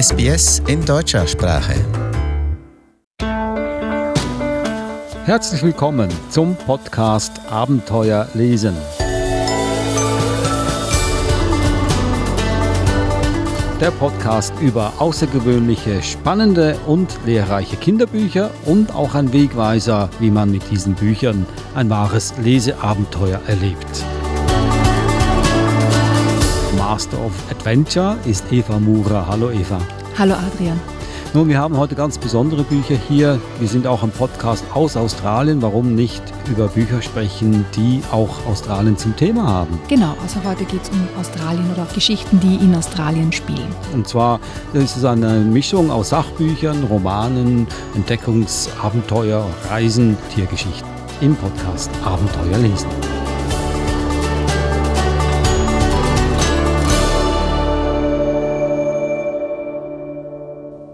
SBS in deutscher Sprache. Herzlich willkommen zum Podcast Abenteuer lesen. Der Podcast über außergewöhnliche, spannende und lehrreiche Kinderbücher und auch ein Wegweiser, wie man mit diesen Büchern ein wahres Leseabenteuer erlebt. Master of Adventure ist Eva Mura. Hallo Eva. Hallo Adrian. Nun, wir haben heute ganz besondere Bücher hier. Wir sind auch im Podcast aus Australien. Warum nicht über Bücher sprechen, die auch Australien zum Thema haben? Genau, also heute geht es um Australien oder auch Geschichten, die in Australien spielen. Und zwar ist es eine Mischung aus Sachbüchern, Romanen, Entdeckungsabenteuer, Reisen, Tiergeschichten. Im Podcast Abenteuer lesen.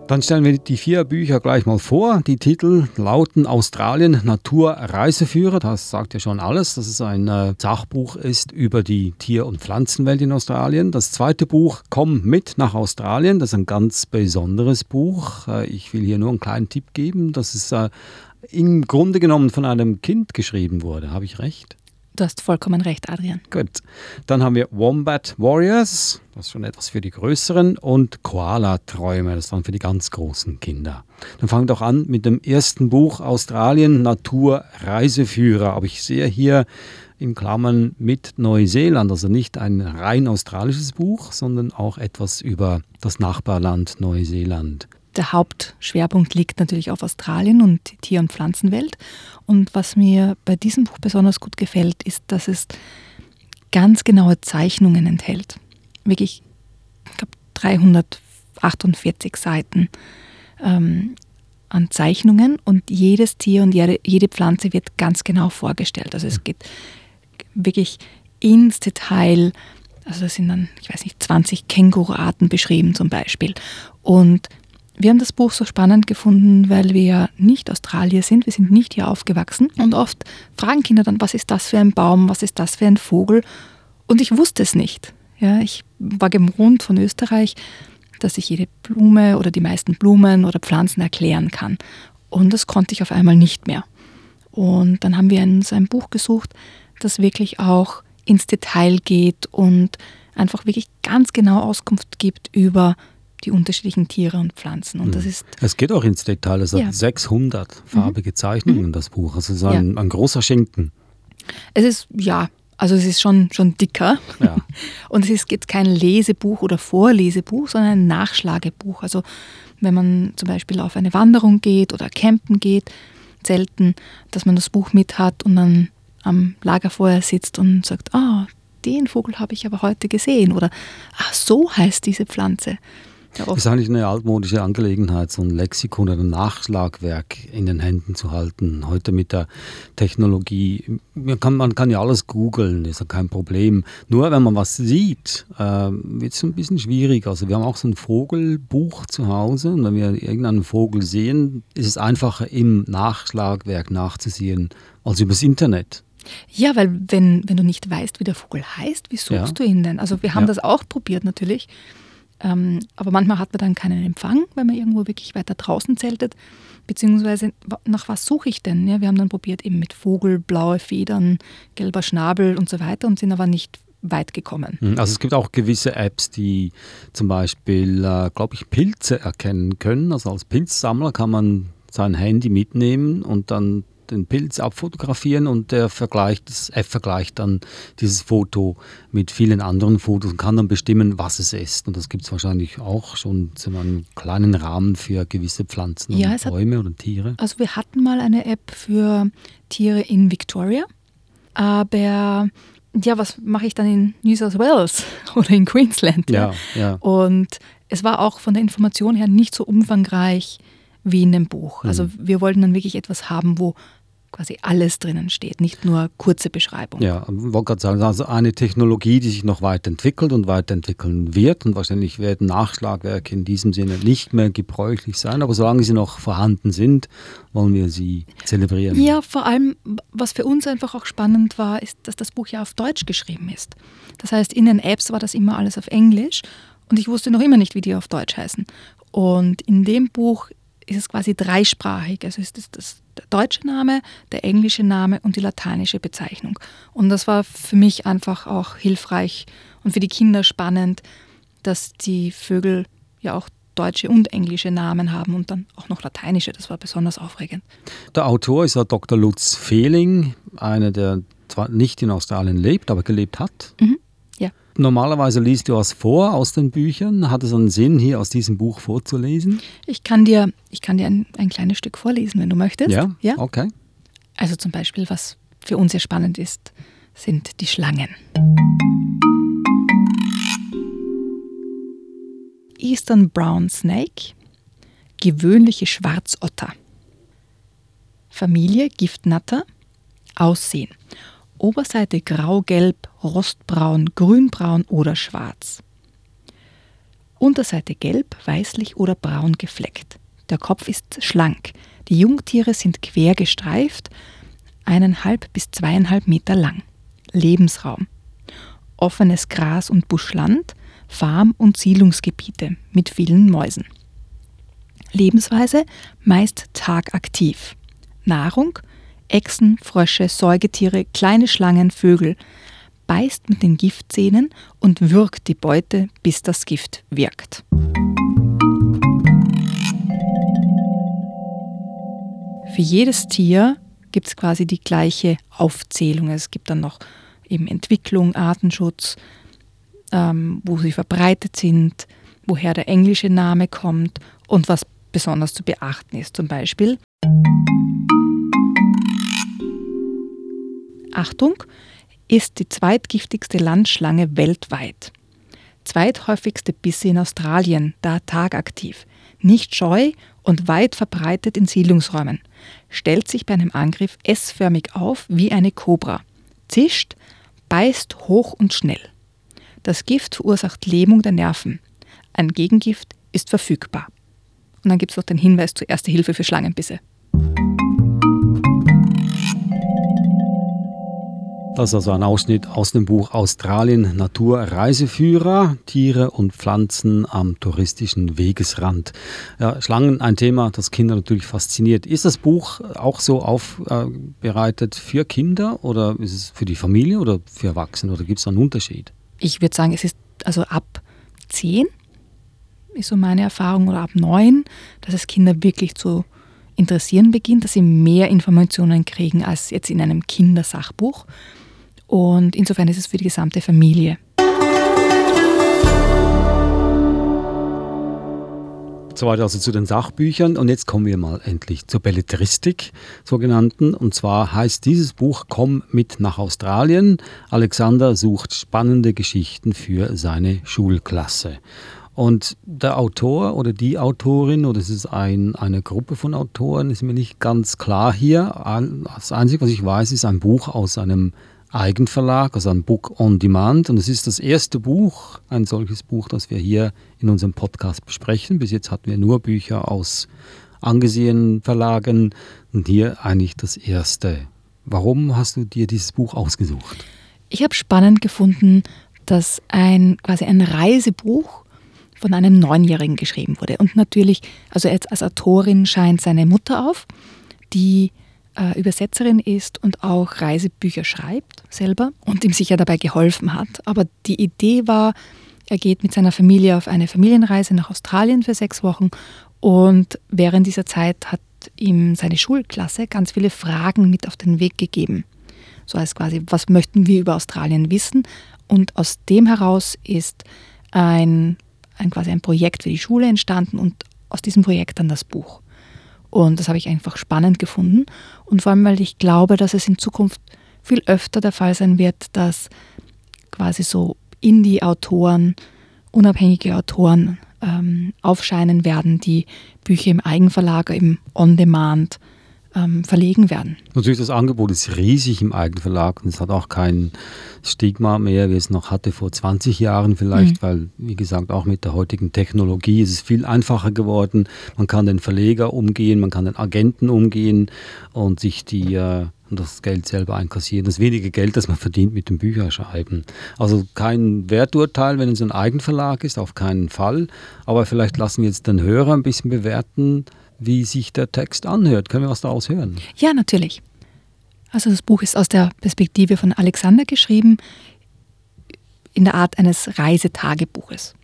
Dann stellen wir die vier Bücher gleich mal vor. Die Titel lauten Australien Naturreiseführer. Das sagt ja schon alles, dass es ein äh, Sachbuch ist über die Tier- und Pflanzenwelt in Australien. Das zweite Buch Komm mit nach Australien. Das ist ein ganz besonderes Buch. Äh, ich will hier nur einen kleinen Tipp geben. Das ist äh, im Grunde genommen von einem Kind geschrieben wurde. Habe ich recht? Du hast vollkommen recht, Adrian. Gut. Dann haben wir Wombat Warriors, das ist schon etwas für die Größeren, und Koala-Träume, das ist dann für die ganz großen Kinder. Dann fangen wir doch an mit dem ersten Buch Australien Natur Reiseführer. Aber ich sehe hier in Klammern mit Neuseeland, also nicht ein rein australisches Buch, sondern auch etwas über das Nachbarland Neuseeland der Hauptschwerpunkt liegt natürlich auf Australien und die Tier- und Pflanzenwelt. Und was mir bei diesem Buch besonders gut gefällt, ist, dass es ganz genaue Zeichnungen enthält. Wirklich, ich glaube, 348 Seiten ähm, an Zeichnungen und jedes Tier und jede, jede Pflanze wird ganz genau vorgestellt. Also es geht wirklich ins Detail. Also da sind dann, ich weiß nicht, 20 Känguruarten beschrieben zum Beispiel. Und wir haben das Buch so spannend gefunden, weil wir ja nicht Australier sind, wir sind nicht hier aufgewachsen. Und oft fragen Kinder dann, was ist das für ein Baum, was ist das für ein Vogel? Und ich wusste es nicht. Ja, ich war gewohnt von Österreich, dass ich jede Blume oder die meisten Blumen oder Pflanzen erklären kann. Und das konnte ich auf einmal nicht mehr. Und dann haben wir uns ein Buch gesucht, das wirklich auch ins Detail geht und einfach wirklich ganz genau Auskunft gibt über die unterschiedlichen Tiere und Pflanzen. Und das Mhm. ist Es geht auch ins Detail. Es Ja. hat 600 farbige Zeichnungen, das Buch. Also es ist ein, ein großer Schinken. Es ist, ja, also es ist schon, schon dicker. Ja. Und es ist jetzt kein Lesebuch oder Vorlesebuch, sondern ein Nachschlagebuch. Also wenn man zum Beispiel auf eine Wanderung geht oder campen geht, selten, dass man das Buch mit hat und dann am Lagerfeuer sitzt und sagt, ah, den Vogel habe ich aber heute gesehen oder ach, so heißt diese Pflanze. Oft ist eigentlich eine altmodische Angelegenheit, so ein Lexikon oder ein Nachschlagwerk in den Händen zu halten. Heute mit der Technologie, man kann, man kann ja alles googeln, ist ja kein Problem. Nur wenn man was sieht, äh, wird es ein bisschen schwierig. Also wir haben auch so ein Vogelbuch zu Hause und wenn wir irgendeinen Vogel sehen, ist es einfacher im Nachschlagwerk nachzusehen als übers Internet. Ja, weil wenn, wenn du nicht weißt, wie der Vogel heißt, wie suchst Ja. du ihn denn? Also wir haben Ja. das auch probiert natürlich, aber manchmal hat man dann keinen Empfang, wenn man irgendwo wirklich weiter draußen zeltet, beziehungsweise nach was suche ich denn? Ja, wir haben dann probiert eben mit Vogel, blaue Federn, gelber Schnabel und so weiter und sind aber nicht weit gekommen. Mhm, Also es gibt auch gewisse Apps, die zum Beispiel, äh, glaube ich, Pilze erkennen können. Also als Pilzsammler kann man sein Handy mitnehmen und dann den Pilz abfotografieren und der vergleicht, das App vergleicht dann dieses Foto mit vielen anderen Fotos und kann dann bestimmen, was es ist. Und das gibt es wahrscheinlich auch schon zu einem kleinen Rahmen für gewisse Pflanzen Ja, und es hat- Bäume oder Tiere. Also wir hatten mal eine App für Tiere in Victoria, aber ja, was mache ich dann in New South Wales oder in Queensland? Ja, ja. Und es war auch von der Information her nicht so umfangreich wie in dem Buch. Also wir wollten dann wirklich etwas haben, wo quasi alles drinnen steht, nicht nur kurze Beschreibung. Ja, ich wollte gerade sagen, also eine Technologie, die sich noch weiterentwickelt und weiterentwickeln wird. Und wahrscheinlich werden Nachschlagwerke in diesem Sinne nicht mehr gebräuchlich sein. Aber solange sie noch vorhanden sind, wollen wir sie zelebrieren. Ja, vor allem, was für uns einfach auch spannend war, ist, dass das Buch ja auf Deutsch geschrieben ist. Das heißt, in den Apps war das immer alles auf Englisch und ich wusste noch immer nicht, wie die auf Deutsch heißen. Und in dem Buch ist es quasi dreisprachig. Also ist es das, der deutsche Name, der englische Name und die lateinische Bezeichnung. Und das war für mich einfach auch hilfreich und für die Kinder spannend, dass die Vögel ja auch deutsche und englische Namen haben und dann auch noch lateinische. Das war besonders aufregend. Der Autor ist ja Dr. Lutz Fehling, einer, der zwar nicht in Australien lebt, aber gelebt hat. Mhm. Normalerweise liest du was vor aus den Büchern. Hat es einen Sinn, hier aus diesem Buch vorzulesen? Ich kann dir, ich kann dir ein, ein kleines Stück vorlesen, wenn du möchtest. Ja, ja, okay. Also zum Beispiel, was für uns sehr spannend ist, sind die Schlangen. Eastern Brown Snake, gewöhnliche Schwarzotter. Familie Giftnatter, Aussehen. Oberseite grau-gelb, rostbraun, grünbraun oder schwarz. Unterseite gelb, weißlich oder braun gefleckt. Der Kopf ist schlank. Die Jungtiere sind quer gestreift, eineinhalb bis zweieinhalb Meter lang. Lebensraum. Offenes Gras und Buschland, Farm- und Siedlungsgebiete mit vielen Mäusen. Lebensweise meist tagaktiv. Nahrung Echsen, Frösche, Säugetiere, kleine Schlangen, Vögel, beißt mit den Giftzähnen und würgt die Beute, bis das Gift wirkt. Für jedes Tier gibt es quasi die gleiche Aufzählung. Es gibt dann noch eben Entwicklung, Artenschutz, ähm, wo sie verbreitet sind, woher der englische Name kommt und was besonders zu beachten ist. Zum Beispiel Achtung, ist die zweitgiftigste Landschlange weltweit. Zweithäufigste Bisse in Australien, da tagaktiv. Nicht scheu und weit verbreitet in Siedlungsräumen. Stellt sich bei einem Angriff S-förmig auf wie eine Kobra. Zischt, beißt hoch und schnell. Das Gift verursacht Lähmung der Nerven. Ein Gegengift ist verfügbar. Und dann gibt es noch den Hinweis zur Erste Hilfe für Schlangenbisse. Das ist also ein Ausschnitt aus dem Buch Australien Naturreiseführer, Tiere und Pflanzen am touristischen Wegesrand. Ja, Schlangen, ein Thema, das Kinder natürlich fasziniert. Ist das Buch auch so aufbereitet für Kinder oder ist es für die Familie oder für Erwachsene oder gibt es einen Unterschied? Ich würde sagen, es ist also ab 10 ist so meine Erfahrung oder ab 9, dass es Kinder wirklich zu interessieren beginnt, dass sie mehr Informationen kriegen als jetzt in einem Kindersachbuch. Und insofern ist es für die gesamte Familie. Soweit also zu den Sachbüchern. Und jetzt kommen wir mal endlich zur Belletristik, sogenannten. Und zwar heißt dieses Buch Komm mit nach Australien. Alexander sucht spannende Geschichten für seine Schulklasse. Und der Autor oder die Autorin, oder es ist ein, eine Gruppe von Autoren, ist mir nicht ganz klar hier. Das Einzige, was ich weiß, ist ein Buch aus einem Eigenverlag, also ein Book on Demand. Und es ist das erste Buch, ein solches Buch, das wir hier in unserem Podcast besprechen. Bis jetzt hatten wir nur Bücher aus angesehenen Verlagen und hier eigentlich das erste. Warum hast du dir dieses Buch ausgesucht? Ich habe spannend gefunden, dass ein quasi ein Reisebuch von einem Neunjährigen geschrieben wurde. Und natürlich, also als Autorin scheint seine Mutter auf, die äh, Übersetzerin ist und auch Reisebücher schreibt selber und ihm sicher dabei geholfen hat. Aber die Idee war, er geht mit seiner Familie auf eine Familienreise nach Australien für sechs Wochen und während dieser Zeit hat ihm seine Schulklasse ganz viele Fragen mit auf den Weg gegeben. So als quasi, was möchten wir über Australien wissen? Und aus dem heraus ist ein, ein quasi ein Projekt für die Schule entstanden und aus diesem Projekt dann das Buch. Und das habe ich einfach spannend gefunden. Und vor allem, weil ich glaube, dass es in Zukunft viel öfter der Fall sein wird, dass quasi so Indie-Autoren, unabhängige Autoren ähm, aufscheinen werden, die Bücher im Eigenverlag, im On-Demand ähm, verlegen werden. Natürlich, das Angebot ist riesig im Eigenverlag und es hat auch kein Stigma mehr, wie es noch hatte vor 20 Jahren vielleicht, mhm. weil, wie gesagt, auch mit der heutigen Technologie ist es viel einfacher geworden. Man kann den Verleger umgehen, man kann den Agenten umgehen und sich die äh, das Geld selber einkassieren. Das wenige Geld, das man verdient mit dem Bücherschreiben. Also kein Werturteil, wenn es ein Eigenverlag ist, auf keinen Fall. Aber vielleicht lassen wir jetzt den Hörer ein bisschen bewerten, wie sich der Text anhört. Können wir was daraus hören? Ja, natürlich. Also das Buch ist aus der Perspektive von Alexander geschrieben, in der Art eines Reisetagebuches.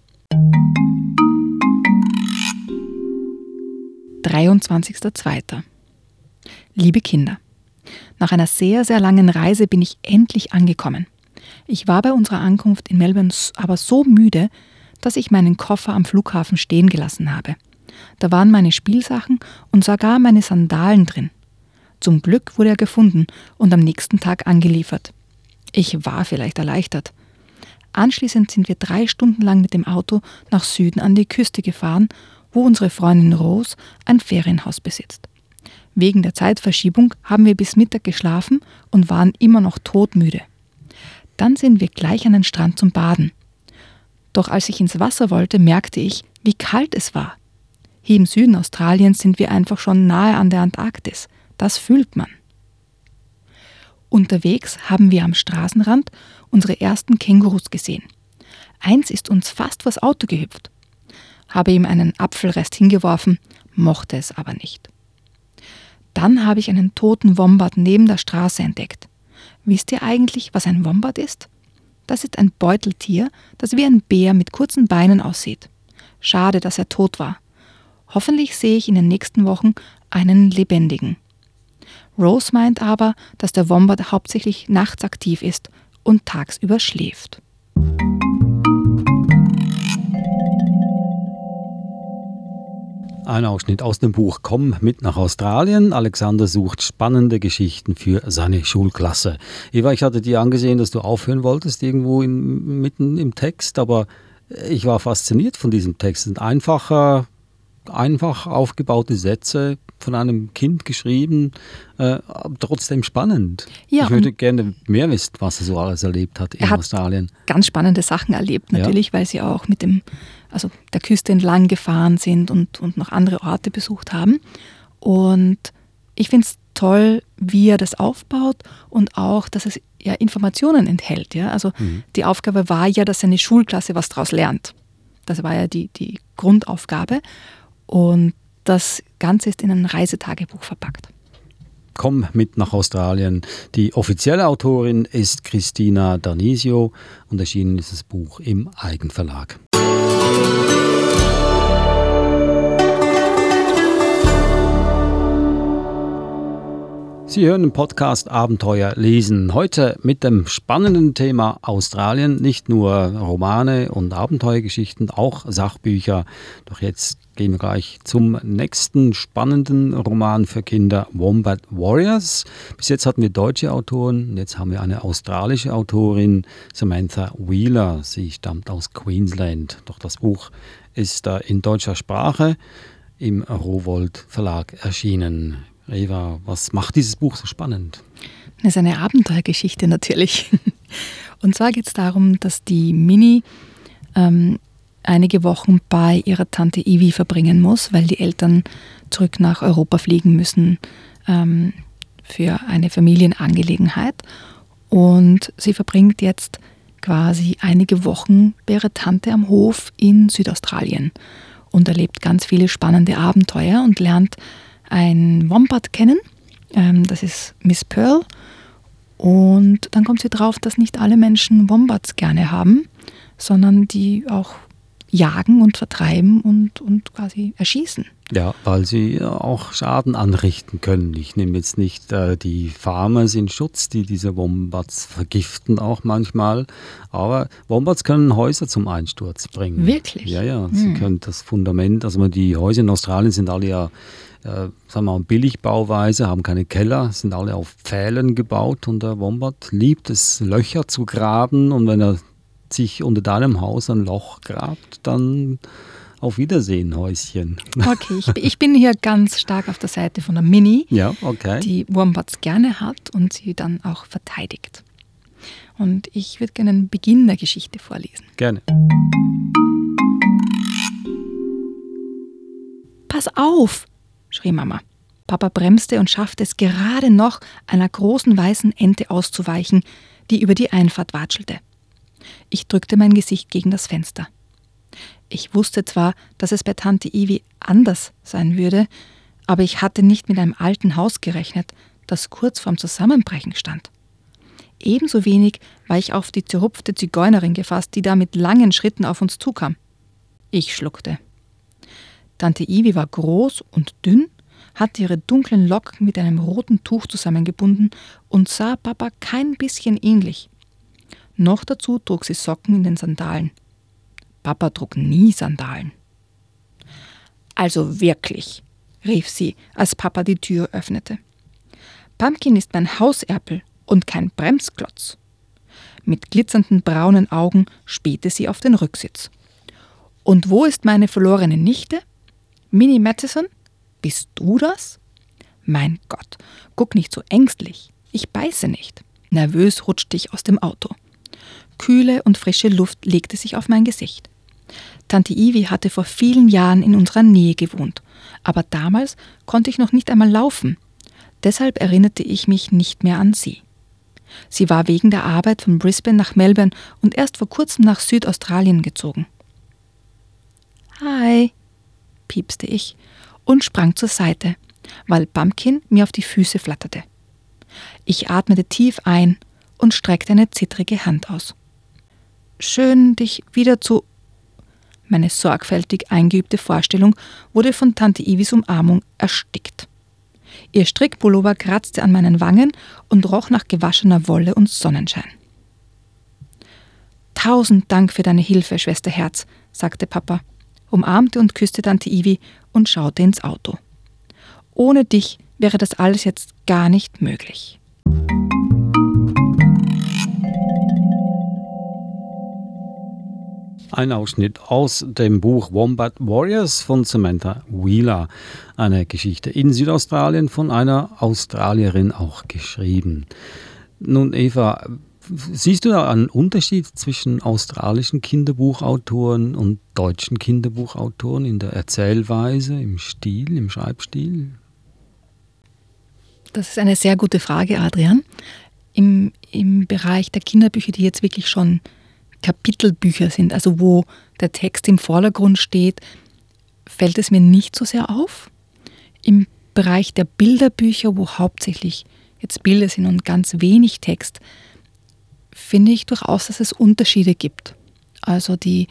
23.02. Liebe Kinder, nach einer sehr, sehr langen Reise bin ich endlich angekommen. Ich war bei unserer Ankunft in Melbourne aber so müde, dass ich meinen Koffer am Flughafen stehen gelassen habe. Da waren meine Spielsachen und sogar meine Sandalen drin. Zum Glück wurde er gefunden und am nächsten Tag angeliefert. Ich war vielleicht erleichtert. Anschließend sind wir drei Stunden lang mit dem Auto nach Süden an die Küste gefahren, wo unsere Freundin Rose ein Ferienhaus besitzt. Wegen der Zeitverschiebung haben wir bis Mittag geschlafen und waren immer noch todmüde. Dann sind wir gleich an den Strand zum Baden. Doch als ich ins Wasser wollte, merkte ich, wie kalt es war. Hier im Süden Australiens sind wir einfach schon nahe an der Antarktis. Das fühlt man. Unterwegs haben wir am Straßenrand unsere ersten Kängurus gesehen. Eins ist uns fast vors Auto gehüpft. Habe ihm einen Apfelrest hingeworfen, mochte es aber nicht. Dann habe ich einen toten Wombat neben der Straße entdeckt. Wisst ihr eigentlich, was ein Wombat ist? Das ist ein Beuteltier, das wie ein Bär mit kurzen Beinen aussieht. Schade, dass er tot war. Hoffentlich sehe ich in den nächsten Wochen einen lebendigen. Rose meint aber, dass der Wombat hauptsächlich nachts aktiv ist und tagsüber schläft. Ein Ausschnitt aus dem Buch Komm mit nach Australien. Alexander sucht spannende Geschichten für seine Schulklasse. Eva, ich hatte dir angesehen, dass du aufhören wolltest irgendwo in, mitten im Text, aber ich war fasziniert von diesem Text. Ein einfacher, einfach aufgebaute Sätze von einem Kind geschrieben, äh, trotzdem spannend. Ja, ich würde gerne mehr wissen, was er so alles erlebt hat in er hat Australien. Ganz spannende Sachen erlebt, natürlich, ja. weil sie auch mit dem, also der Küste entlang gefahren sind und, und noch andere Orte besucht haben. Und ich finde es toll, wie er das aufbaut und auch, dass es ja Informationen enthält. Ja? Also mhm. die Aufgabe war ja, dass seine Schulklasse was daraus lernt. Das war ja die, die Grundaufgabe. Und das Ganze ist in ein Reisetagebuch verpackt. Komm mit nach Australien. Die offizielle Autorin ist Christina Danisio und erschienen ist das Buch im Eigenverlag. Sie hören den Podcast Abenteuer lesen. Heute mit dem spannenden Thema Australien. Nicht nur Romane und Abenteuergeschichten, auch Sachbücher. Doch jetzt gehen wir gleich zum nächsten spannenden Roman für Kinder, Wombat Warriors. Bis jetzt hatten wir deutsche Autoren, jetzt haben wir eine australische Autorin, Samantha Wheeler. Sie stammt aus Queensland. Doch das Buch ist in deutscher Sprache im Rowold Verlag erschienen. Eva, was macht dieses Buch so spannend? Das ist eine Abenteuergeschichte natürlich. Und zwar geht es darum, dass die Mini ähm, einige Wochen bei ihrer Tante Ivi verbringen muss, weil die Eltern zurück nach Europa fliegen müssen ähm, für eine Familienangelegenheit. Und sie verbringt jetzt quasi einige Wochen bei ihrer Tante am Hof in Südaustralien und erlebt ganz viele spannende Abenteuer und lernt ein Wombat kennen. Ähm, das ist Miss Pearl. Und dann kommt sie drauf, dass nicht alle Menschen Wombats gerne haben, sondern die auch jagen und vertreiben und, und quasi erschießen. Ja, weil sie auch Schaden anrichten können. Ich nehme jetzt nicht äh, die Farmers in Schutz, die diese Wombats vergiften auch manchmal, aber Wombats können Häuser zum Einsturz bringen. Wirklich? Ja, ja, hm. sie können das Fundament, also die Häuser in Australien sind alle ja äh, sagen wir mal, Billigbauweise, haben keine Keller, sind alle auf Pfählen gebaut und der Wombat liebt es, Löcher zu graben und wenn er sich unter deinem Haus ein Loch grabt, dann Auf Wiedersehen, Häuschen. Okay, ich, ich, bin hier ganz stark auf der Seite von der Mini, ja, okay. die Wombats gerne hat und sie dann auch verteidigt. Und ich würde gerne den Beginn der Geschichte vorlesen. Gerne. Pass auf, schrie Mama. Papa bremste und schaffte es gerade noch, einer großen weißen Ente auszuweichen, die über die Einfahrt watschelte. Ich drückte mein Gesicht gegen das Fenster. Ich wusste zwar, dass es bei Tante Ivi anders sein würde, aber ich hatte nicht mit einem alten Haus gerechnet, das kurz vorm Zusammenbrechen stand. Ebenso wenig war ich auf die zerrupfte Zigeunerin gefasst, die da mit langen Schritten auf uns zukam. Ich schluckte. Tante Ivi war groß und dünn, hatte ihre dunklen Locken mit einem roten Tuch zusammengebunden und sah Papa kein bisschen ähnlich. Noch dazu trug sie Socken in den Sandalen. Papa trug nie Sandalen. Also wirklich, rief sie, als Papa die Tür öffnete. Pumpkin ist mein Hauserpel und kein Bremsklotz. Mit glitzernden braunen Augen spähte sie auf den Rücksitz. Und wo ist meine verlorene Nichte? Minnie Mattison? Bist du das? Mein Gott, guck nicht so ängstlich. Ich beiße nicht. Nervös rutschte ich aus dem Auto. Kühle und frische Luft legte sich auf mein Gesicht. Tante Ivi hatte vor vielen Jahren in unserer Nähe gewohnt, aber damals konnte ich noch nicht einmal laufen. Deshalb erinnerte ich mich nicht mehr an sie. Sie war wegen der Arbeit von Brisbane nach Melbourne und erst vor kurzem nach Südaustralien gezogen. Hi, piepste ich und sprang zur Seite, weil Pumpkin mir auf die Füße flatterte. Ich atmete tief ein und streckte eine zittrige Hand aus. Schön, dich wieder zu meine sorgfältig eingeübte Vorstellung wurde von Tante Ivis Umarmung erstickt. Ihr Strickpullover kratzte an meinen Wangen und roch nach gewaschener Wolle und Sonnenschein. Tausend Dank für deine Hilfe, Schwester Herz, sagte Papa, umarmte und küsste Tante Ivi und schaute ins Auto. Ohne dich wäre das alles jetzt gar nicht möglich. Ein Ausschnitt aus dem Buch Wombat Warriors von Samantha Wheeler. Eine Geschichte in Südaustralien von einer Australierin auch geschrieben. Nun, Eva, siehst du da einen Unterschied zwischen australischen Kinderbuchautoren und deutschen Kinderbuchautoren in der Erzählweise, im Stil, im Schreibstil? Das ist eine sehr gute Frage, Adrian. Im, im Bereich der Kinderbücher, die jetzt wirklich schon Kapitelbücher sind, also wo der Text im Vordergrund steht, fällt es mir nicht so sehr auf. Im Bereich der Bilderbücher, wo hauptsächlich jetzt Bilder sind und ganz wenig Text, finde ich durchaus, dass es Unterschiede gibt. Also die,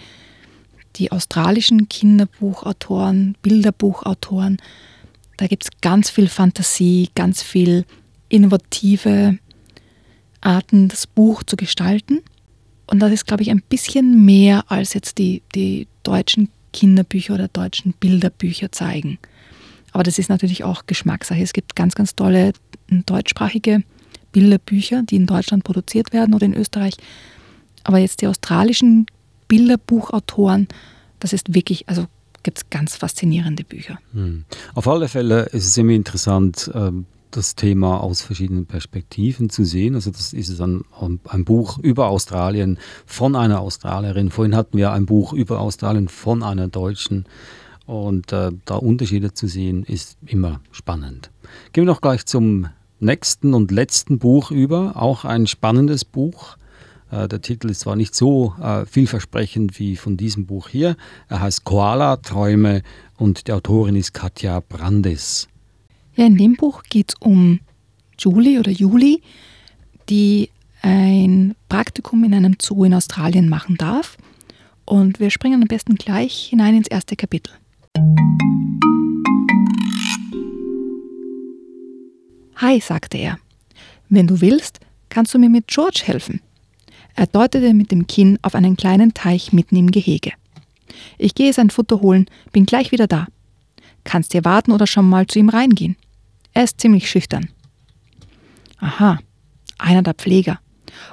die australischen Kinderbuchautoren, Bilderbuchautoren, da gibt es ganz viel Fantasie, ganz viel innovative Arten, das Buch zu gestalten. Und das ist, glaube ich, ein bisschen mehr als jetzt die, die deutschen Kinderbücher oder deutschen Bilderbücher zeigen. Aber das ist natürlich auch Geschmackssache. Es gibt ganz, ganz tolle deutschsprachige Bilderbücher, die in Deutschland produziert werden oder in Österreich. Aber jetzt die australischen Bilderbuchautoren, das ist wirklich, also gibt es ganz faszinierende Bücher. Hm. Auf alle Fälle ist es immer interessant, ähm, das Thema aus verschiedenen Perspektiven zu sehen. Also das ist ein, ein Buch über Australien von einer Australierin. Vorhin hatten wir ein Buch über Australien von einer Deutschen. Und äh, da Unterschiede zu sehen, ist immer spannend. Gehen wir noch gleich zum nächsten und letzten Buch über. Auch ein spannendes Buch. Äh, der Titel ist zwar nicht so äh, vielversprechend wie von diesem Buch hier. Er heißt Koala-Träume und die Autorin ist Katja Brandes. Ja, in dem Buch geht es um Julie oder Julie, die ein Praktikum in einem Zoo in Australien machen darf. Und wir springen am besten gleich hinein ins erste Kapitel. Hi, sagte er. Wenn du willst, kannst du mir mit George helfen. Er deutete mit dem Kinn auf einen kleinen Teich mitten im Gehege. Ich gehe sein Futter holen, bin gleich wieder da. Kannst dir warten oder schon mal zu ihm reingehen. Er ist ziemlich schüchtern. Aha, einer der Pfleger.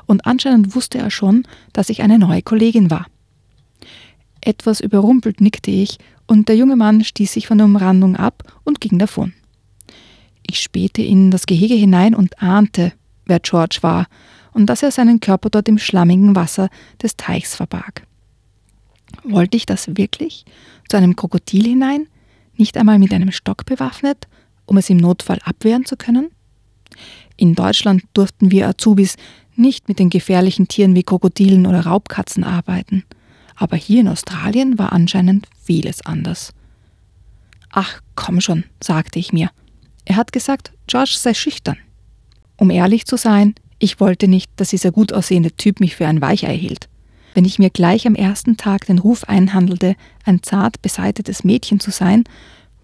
Und anscheinend wusste er schon, dass ich eine neue Kollegin war. Etwas überrumpelt nickte ich und der junge Mann stieß sich von der Umrandung ab und ging davon. Ich spähte in das Gehege hinein und ahnte, wer George war und dass er seinen Körper dort im schlammigen Wasser des Teichs verbarg. Wollte ich das wirklich? Zu einem Krokodil hinein? Nicht einmal mit einem Stock bewaffnet, um es im Notfall abwehren zu können? In Deutschland durften wir Azubis nicht mit den gefährlichen Tieren wie Krokodilen oder Raubkatzen arbeiten. Aber hier in Australien war anscheinend vieles anders. Ach, komm schon, sagte ich mir. Er hat gesagt, George sei schüchtern. Um ehrlich zu sein, ich wollte nicht, dass dieser gut aussehende Typ mich für ein Weichei hielt. Wenn ich mir gleich am ersten Tag den Ruf einhandelte, ein zart beseitetes Mädchen zu sein,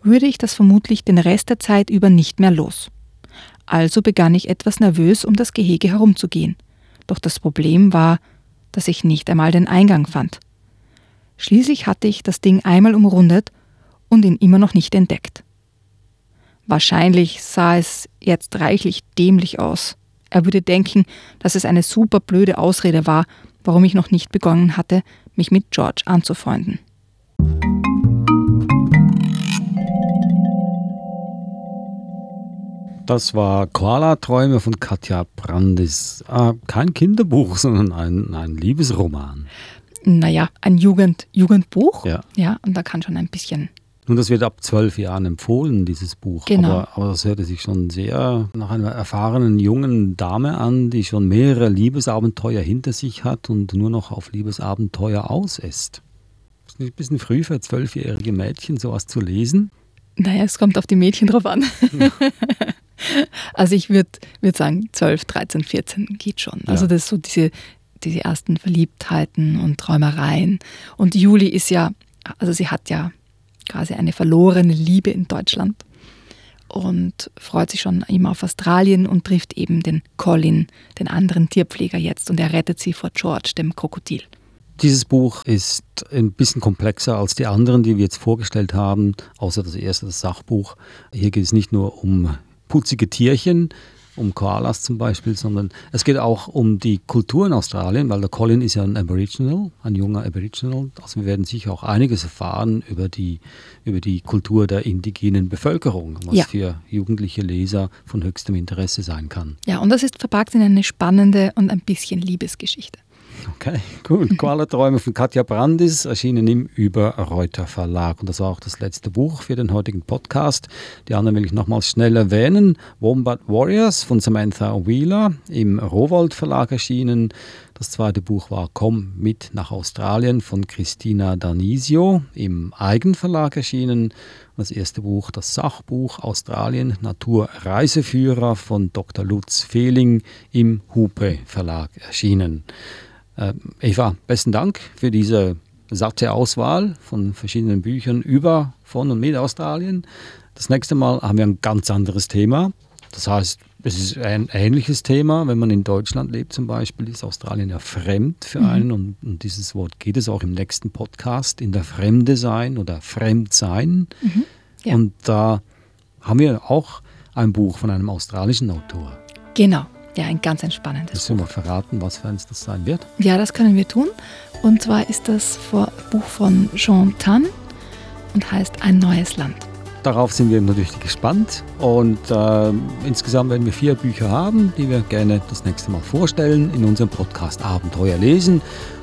würde ich das vermutlich den Rest der Zeit über nicht mehr los. Also begann ich etwas nervös um das Gehege herumzugehen. Doch das Problem war, dass ich nicht einmal den Eingang fand. Schließlich hatte ich das Ding einmal umrundet und ihn immer noch nicht entdeckt. Wahrscheinlich sah es jetzt reichlich dämlich aus. Er würde denken, dass es eine super blöde Ausrede war, warum ich noch nicht begonnen hatte, mich mit George anzufreunden. Das war Koala-Träume von Katja Brandis. Äh, kein Kinderbuch, sondern ein, ein Liebesroman. Naja, ein Jugend, Jugendbuch. Ja. ja, und da kann schon ein bisschen nun, das wird ab zwölf Jahren empfohlen, dieses Buch. Genau. Aber, aber das hörte sich schon sehr nach einer erfahrenen jungen Dame an, die schon mehrere Liebesabenteuer hinter sich hat und nur noch auf Liebesabenteuer aus ist. Ist nicht ein bisschen früh für zwölfjährige Mädchen, sowas zu lesen? Naja, es kommt auf die Mädchen drauf an. Ja. also ich würde würd sagen, 12, 13, 14 geht schon. Also ja. das ist so diese, diese ersten Verliebtheiten und Träumereien. Und Juli ist ja, also sie hat ja quasi eine verlorene Liebe in Deutschland und freut sich schon immer auf Australien und trifft eben den Colin, den anderen Tierpfleger jetzt und er rettet sie vor George, dem Krokodil. Dieses Buch ist ein bisschen komplexer als die anderen, die wir jetzt vorgestellt haben, außer das erste, das Sachbuch. Hier geht es nicht nur um putzige Tierchen, um Koalas zum Beispiel, sondern es geht auch um die Kultur in Australien, weil der Colin ist ja ein Aboriginal, ein junger Aboriginal. Also wir werden sicher auch einiges erfahren über die, über die Kultur der indigenen Bevölkerung, was ja. für jugendliche Leser von höchstem Interesse sein kann. Ja, und das ist verpackt in eine spannende und ein bisschen Liebesgeschichte. Okay, gut. Koala-Träume von Katja Brandis erschienen im Über-Reuter Verlag. Und das war auch das letzte Buch für den heutigen Podcast. Die anderen will ich nochmals schnell erwähnen. Wombat Warriors von Samantha Wheeler im Rowold Verlag erschienen. Das zweite Buch war Komm mit nach Australien von Christina Danisio im Eigenverlag erschienen. Das erste Buch, das Sachbuch Australien Naturreiseführer von Dr. Lutz Fehling im Hupe Verlag erschienen. Äh, Eva, besten Dank für diese satte Auswahl von verschiedenen Büchern über, von und mit Australien. Das nächste Mal haben wir ein ganz anderes Thema. Das heißt, es ist ein ähnliches Thema. Wenn man in Deutschland lebt zum Beispiel, ist Australien ja fremd für mhm. einen. Und, und, dieses Wort geht es auch im nächsten Podcast, in der Fremde sein oder Fremdsein. Mhm. Ja. Und da haben wir auch ein Buch von einem australischen Autor. Genau. Ja, ein ganz entspannendes Willst du mal verraten, was für eins das sein wird? Ja, das können wir tun. Und zwar ist das Buch von Jean Tan und heißt Ein neues Land. Darauf sind wir natürlich gespannt und äh, insgesamt werden wir vier Bücher haben, die wir gerne das nächste Mal vorstellen in unserem Podcast Abenteuer lesen.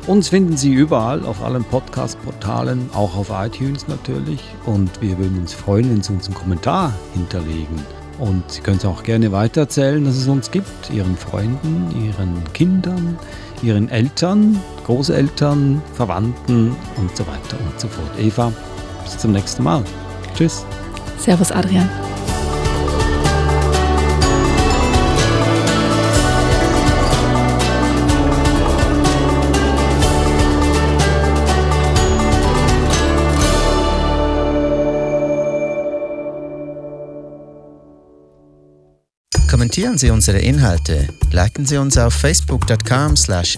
Uns finden Sie überall auf allen Podcast-Portalen, auch auf iTunes natürlich und wir würden uns freuen, wenn Sie uns einen Kommentar hinterlegen. Und Sie können es auch gerne weitererzählen, dass es uns gibt, Ihren Freunden, Ihren Kindern, Ihren Eltern, Großeltern, Verwandten und so weiter und so fort. Eva, bis zum nächsten Mal. Tschüss. Servus, Adrian. Kommentieren Sie unsere Inhalte, liken Sie uns auf facebook.com slash